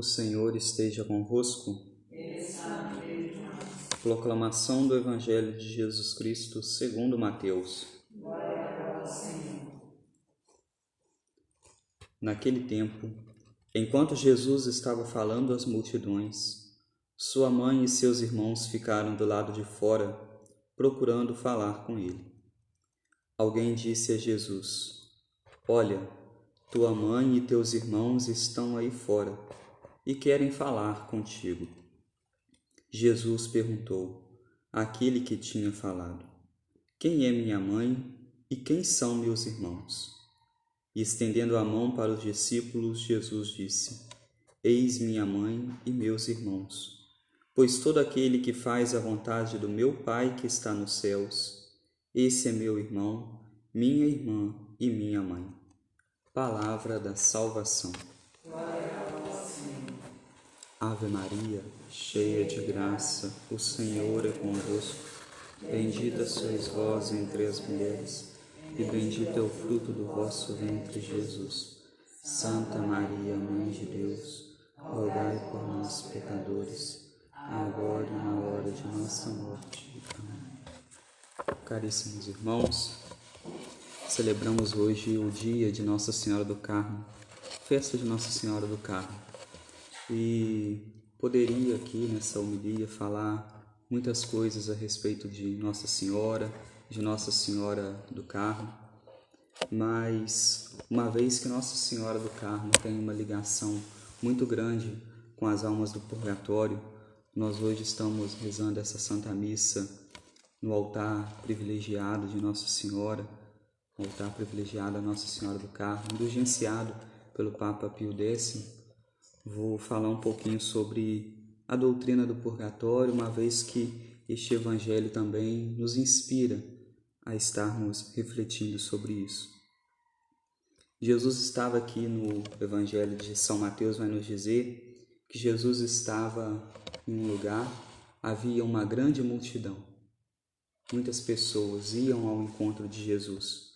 O Senhor esteja convosco. Proclamação do Evangelho de Jesus Cristo segundo Mateus. Naquele tempo, enquanto Jesus estava falando às multidões, sua mãe e seus irmãos ficaram do lado de fora, procurando falar com ele. Alguém disse a Jesus: Olha, tua mãe e teus irmãos estão aí fora e querem falar contigo. Jesus perguntou àquele que tinha falado: Quem é minha mãe e quem são meus irmãos? E estendendo a mão para os discípulos, Jesus disse: Eis minha mãe e meus irmãos. Pois todo aquele que faz a vontade do meu Pai que está nos céus, esse é meu irmão, minha irmã e minha mãe. Palavra da salvação. Ave Maria, cheia de graça, o Senhor é convosco. Bendita sois vós entre as mulheres, e bendito é o fruto do vosso ventre, Jesus. Santa Maria, Mãe de Deus, rogai por nós, pecadores, agora e na hora de nossa morte. Amém. Caríssimos irmãos, celebramos hoje o dia de Nossa Senhora do Carmo, festa de Nossa Senhora do Carmo e poderia aqui nessa homilia falar muitas coisas a respeito de Nossa Senhora, de Nossa Senhora do Carmo, mas uma vez que Nossa Senhora do Carmo tem uma ligação muito grande com as almas do purgatório, nós hoje estamos rezando essa Santa Missa no altar privilegiado de Nossa Senhora, altar privilegiado a Nossa Senhora do Carmo, indulgenciado pelo Papa Pio X, vou falar um pouquinho sobre a doutrina do purgatório, uma vez que este evangelho também nos inspira a estarmos refletindo sobre isso. Jesus estava aqui no evangelho de São Mateus, vai nos dizer que Jesus estava em um lugar, havia uma grande multidão. Muitas pessoas iam ao encontro de Jesus.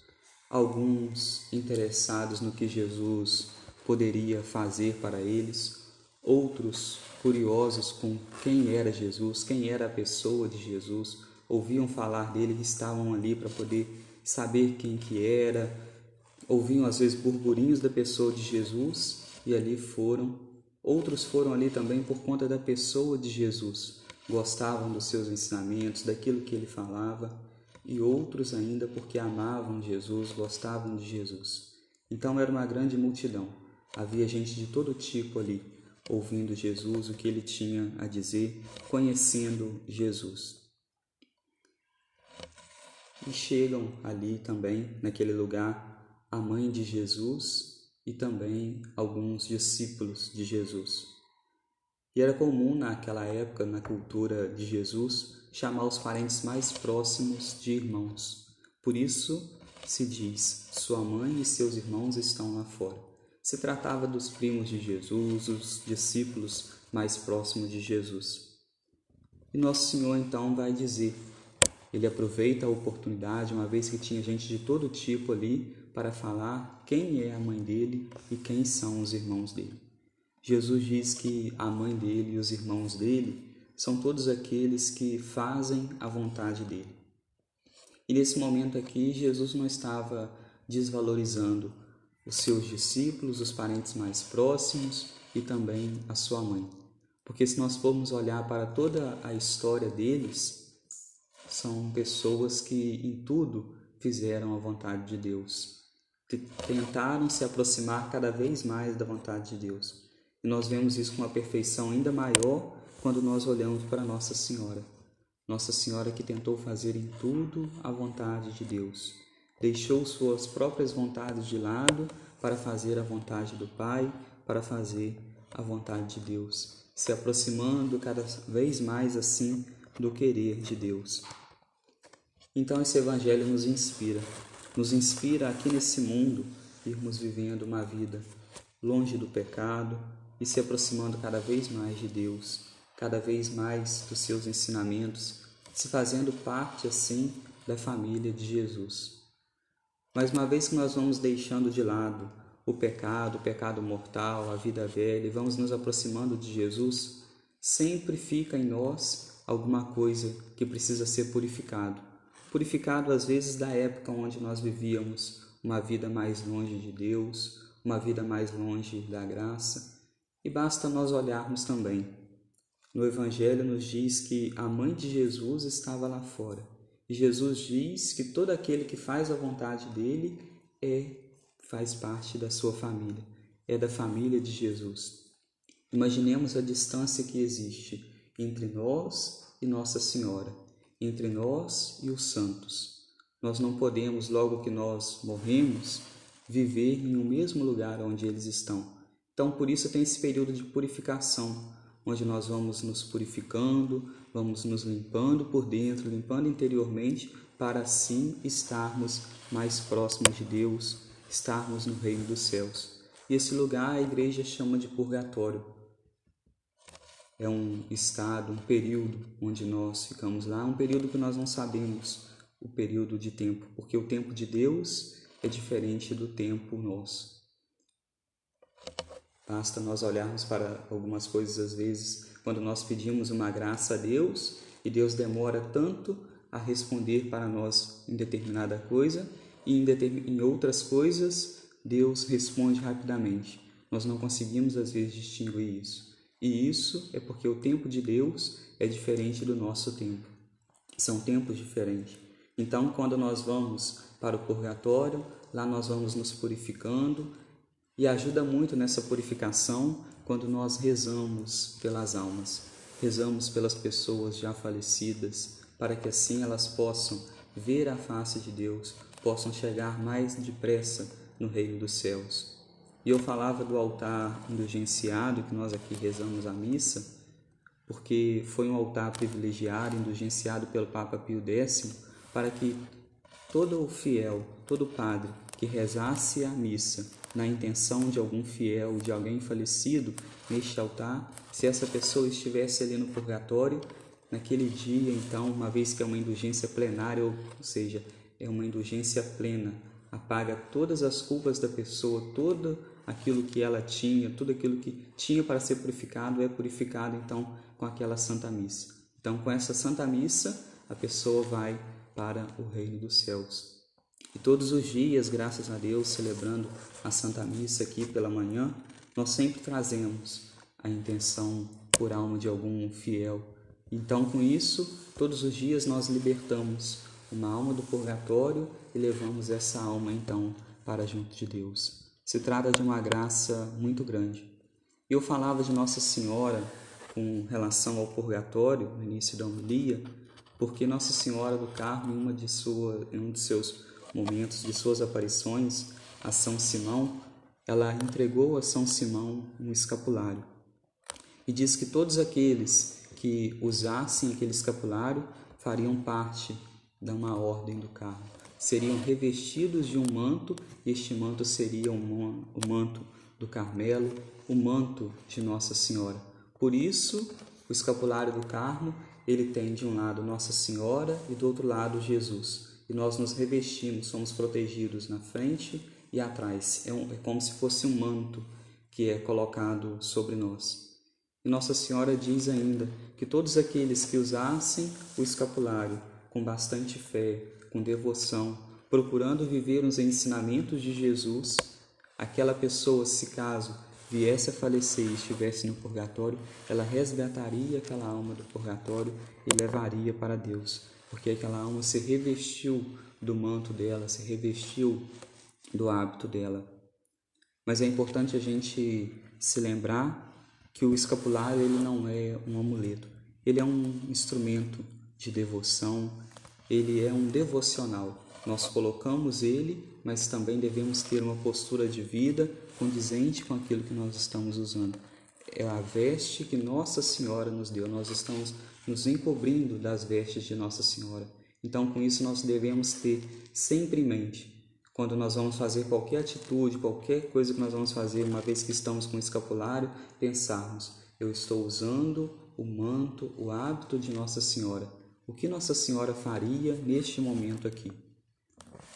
Alguns interessados no que Jesus poderia fazer para eles, outros curiosos com quem era Jesus, quem era a pessoa de Jesus, ouviam falar dele estavam ali para poder saber quem que era, ouviam às vezes burburinhos da pessoa de Jesus e ali foram. Outros foram ali também por conta da pessoa de Jesus, gostavam dos seus ensinamentos, daquilo que ele falava, e outros ainda porque amavam Jesus, gostavam de Jesus. Então era uma grande multidão. Havia gente de todo tipo ali, ouvindo Jesus, o que ele tinha a dizer, conhecendo Jesus. E chegam ali também, naquele lugar, a mãe de Jesus e também alguns discípulos de Jesus. E era comum naquela época, na cultura de Jesus, chamar os parentes mais próximos de irmãos. Por isso se diz: Sua mãe e seus irmãos estão lá fora. Se tratava dos primos de Jesus, os discípulos mais próximos de Jesus. E Nosso Senhor então vai dizer: ele aproveita a oportunidade, uma vez que tinha gente de todo tipo ali, para falar quem é a mãe dele e quem são os irmãos dele. Jesus diz que a mãe dele e os irmãos dele são todos aqueles que fazem a vontade dele. E nesse momento aqui, Jesus não estava desvalorizando os seus discípulos, os parentes mais próximos e também a sua mãe. Porque se nós formos olhar para toda a história deles, são pessoas que em tudo fizeram a vontade de Deus. Tentaram se aproximar cada vez mais da vontade de Deus. E nós vemos isso com uma perfeição ainda maior quando nós olhamos para Nossa Senhora. Nossa Senhora que tentou fazer em tudo a vontade de Deus deixou suas próprias vontades de lado para fazer a vontade do Pai, para fazer a vontade de Deus, se aproximando cada vez mais assim do querer de Deus. Então esse evangelho nos inspira, nos inspira aqui nesse mundo irmos vivendo uma vida longe do pecado e se aproximando cada vez mais de Deus, cada vez mais dos seus ensinamentos, se fazendo parte assim da família de Jesus. Mas uma vez que nós vamos deixando de lado o pecado, o pecado mortal, a vida velha, e vamos nos aproximando de Jesus, sempre fica em nós alguma coisa que precisa ser purificado. Purificado às vezes da época onde nós vivíamos, uma vida mais longe de Deus, uma vida mais longe da graça, e basta nós olharmos também. No Evangelho nos diz que a mãe de Jesus estava lá fora. Jesus diz que todo aquele que faz a vontade dele é faz parte da sua família, é da família de Jesus. Imaginemos a distância que existe entre nós e Nossa Senhora, entre nós e os santos. Nós não podemos, logo que nós morremos, viver em um mesmo lugar onde eles estão. Então, por isso tem esse período de purificação, onde nós vamos nos purificando, vamos nos limpando por dentro, limpando interiormente, para assim estarmos mais próximos de Deus, estarmos no reino dos céus. E esse lugar a igreja chama de purgatório. É um estado, um período onde nós ficamos lá, um período que nós não sabemos o período de tempo, porque o tempo de Deus é diferente do tempo nosso. Basta nós olharmos para algumas coisas às vezes, quando nós pedimos uma graça a Deus e Deus demora tanto a responder para nós em determinada coisa e em, em outras coisas Deus responde rapidamente. Nós não conseguimos às vezes distinguir isso. E isso é porque o tempo de Deus é diferente do nosso tempo. São tempos diferentes. Então, quando nós vamos para o purgatório, lá nós vamos nos purificando e ajuda muito nessa purificação quando nós rezamos pelas almas, rezamos pelas pessoas já falecidas, para que assim elas possam ver a face de Deus, possam chegar mais depressa no reino dos céus. E eu falava do altar indulgenciado que nós aqui rezamos a missa, porque foi um altar privilegiado, indulgenciado pelo Papa Pio X, para que todo fiel, todo padre que rezasse a missa na intenção de algum fiel, de alguém falecido neste altar, se essa pessoa estivesse ali no purgatório, naquele dia, então, uma vez que é uma indulgência plenária, ou seja, é uma indulgência plena, apaga todas as culpas da pessoa, todo aquilo que ela tinha, tudo aquilo que tinha para ser purificado é purificado então com aquela Santa Missa. Então, com essa Santa Missa, a pessoa vai para o reino dos céus. E todos os dias, graças a Deus, celebrando a Santa Missa aqui pela manhã, nós sempre trazemos a intenção por alma de algum fiel. Então, com isso, todos os dias nós libertamos uma alma do purgatório e levamos essa alma então para junto de Deus. Se trata de uma graça muito grande. Eu falava de Nossa Senhora com relação ao purgatório no início da homilia, porque Nossa Senhora do Carmo, em, uma de sua, em um de seus momentos de suas aparições, a São Simão, ela entregou a São Simão um escapulário e diz que todos aqueles que usassem aquele escapulário fariam parte de uma ordem do Carmo. Seriam revestidos de um manto, e este manto seria o manto do Carmelo, o manto de Nossa Senhora. Por isso, o escapulário do Carmo ele tem de um lado Nossa Senhora e do outro lado Jesus. E nós nos revestimos, somos protegidos na frente e atrás. É, um, é como se fosse um manto que é colocado sobre nós. E Nossa Senhora diz ainda que todos aqueles que usassem o escapulário com bastante fé, com devoção, procurando viver os ensinamentos de Jesus, aquela pessoa, se caso viesse a falecer e estivesse no purgatório, ela resgataria aquela alma do purgatório e levaria para Deus, porque aquela alma se revestiu do manto dela, se revestiu do hábito dela. Mas é importante a gente se lembrar que o escapulário ele não é um amuleto, ele é um instrumento de devoção, ele é um devocional. Nós colocamos ele, mas também devemos ter uma postura de vida condizente com aquilo que nós estamos usando. É a veste que Nossa Senhora nos deu. Nós estamos nos encobrindo das vestes de Nossa Senhora. Então, com isso, nós devemos ter sempre em mente, quando nós vamos fazer qualquer atitude, qualquer coisa que nós vamos fazer, uma vez que estamos com o escapulário, pensarmos: eu estou usando o manto, o hábito de Nossa Senhora. O que Nossa Senhora faria neste momento aqui?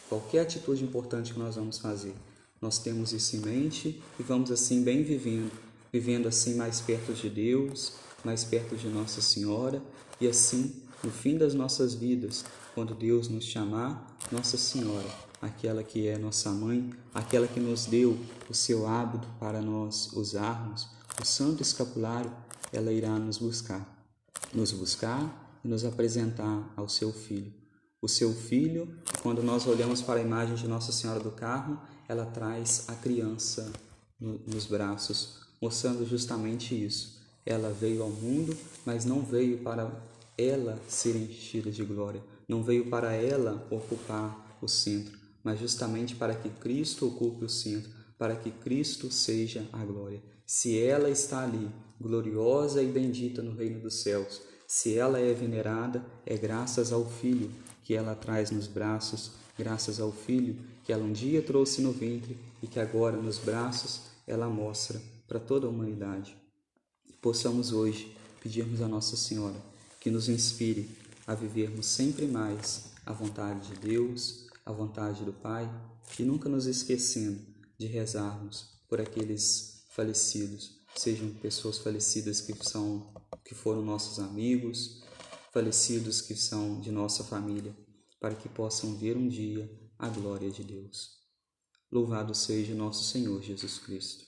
Qualquer atitude importante que nós vamos fazer, nós temos isso em mente e vamos assim bem vivendo, vivendo assim mais perto de Deus, mais perto de Nossa Senhora e assim, no fim das nossas vidas, quando Deus nos chamar, Nossa Senhora, aquela que é nossa mãe, aquela que nos deu o seu hábito para nós usarmos, o santo escapulário, ela irá nos buscar, nos buscar e nos apresentar ao seu filho. O seu filho, quando nós olhamos para a imagem de Nossa Senhora do Carmo, ela traz a criança no, nos braços, mostrando justamente isso. Ela veio ao mundo, mas não veio para ela ser enchida de glória, não veio para ela ocupar o centro, mas justamente para que Cristo ocupe o centro, para que Cristo seja a glória. Se ela está ali, gloriosa e bendita no reino dos céus, se ela é venerada, é graças ao Filho que ela traz nos braços, graças ao Filho que ela um dia trouxe no ventre e que agora nos braços ela mostra para toda a humanidade. Possamos hoje pedirmos a Nossa Senhora que nos inspire a vivermos sempre mais a vontade de Deus, a vontade do Pai, e nunca nos esquecendo de rezarmos por aqueles falecidos, sejam pessoas falecidas que são que foram nossos amigos, falecidos que são de nossa família, para que possam ver um dia a glória de Deus. Louvado seja nosso Senhor Jesus Cristo.